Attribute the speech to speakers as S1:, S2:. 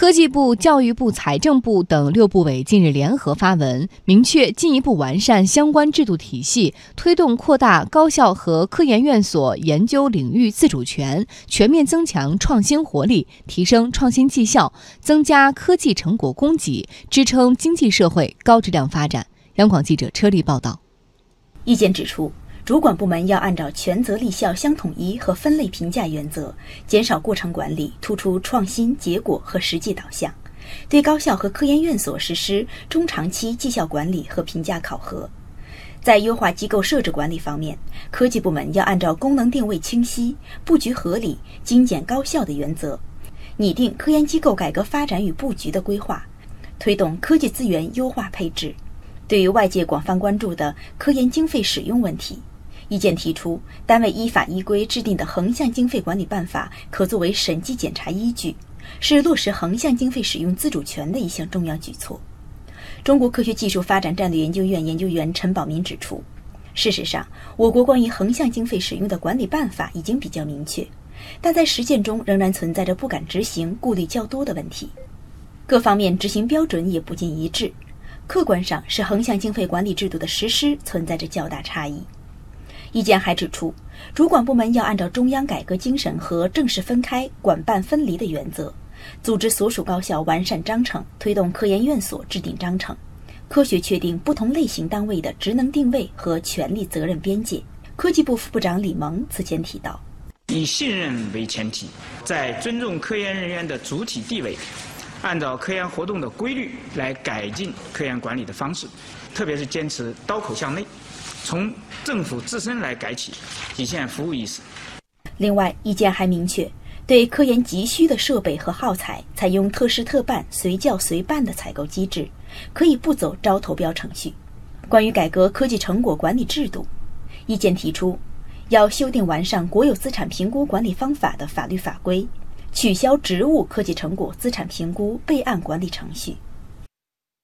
S1: 科技部、教育部、财政部等六部委近日联合发文，明确进一步完善相关制度体系，推动扩大高校和科研院所研究领域自主权，全面增强创新活力，提升创新绩效，增加科技成果供给，支撑经济社会高质量发展。央广记者车丽报道。
S2: 意见指出。主管部门要按照权责立效相统一和分类评价原则，减少过程管理，突出创新、结果和实际导向。对高校和科研院所实施中长期绩效管理和评价考核。在优化机构设置管理方面，科技部门要按照功能定位清晰、布局合理、精简高效的原则，拟定科研机构改革发展与布局的规划，推动科技资源优化配置。对于外界广泛关注的科研经费使用问题，意见提出，单位依法依规制定的横向经费管理办法可作为审计检查依据，是落实横向经费使用自主权的一项重要举措。中国科学技术发展战略研究院研究员陈宝民指出，事实上，我国关于横向经费使用的管理办法已经比较明确，但在实践中仍然存在着不敢执行、顾虑较多的问题，各方面执行标准也不尽一致，客观上是横向经费管理制度的实施存在着较大差异。意见还指出，主管部门要按照中央改革精神和正式分开、管办分离的原则，组织所属高校完善章程，推动科研院所制定章程，科学确定不同类型单位的职能定位和权力责任边界。科技部副部长李萌此前提到，
S3: 以信任为前提，在尊重科研人员的主体地位，按照科研活动的规律来改进科研管理的方式，特别是坚持刀口向内。从政府自身来改起，体现服务意识。
S2: 另外，意见还明确，对科研急需的设备和耗材，采用特事特办、随叫随办的采购机制，可以不走招投标程序。关于改革科技成果管理制度，意见提出，要修订完善国有资产评估管理方法的法律法规，取消职务科技成果资产评估备案管理程序。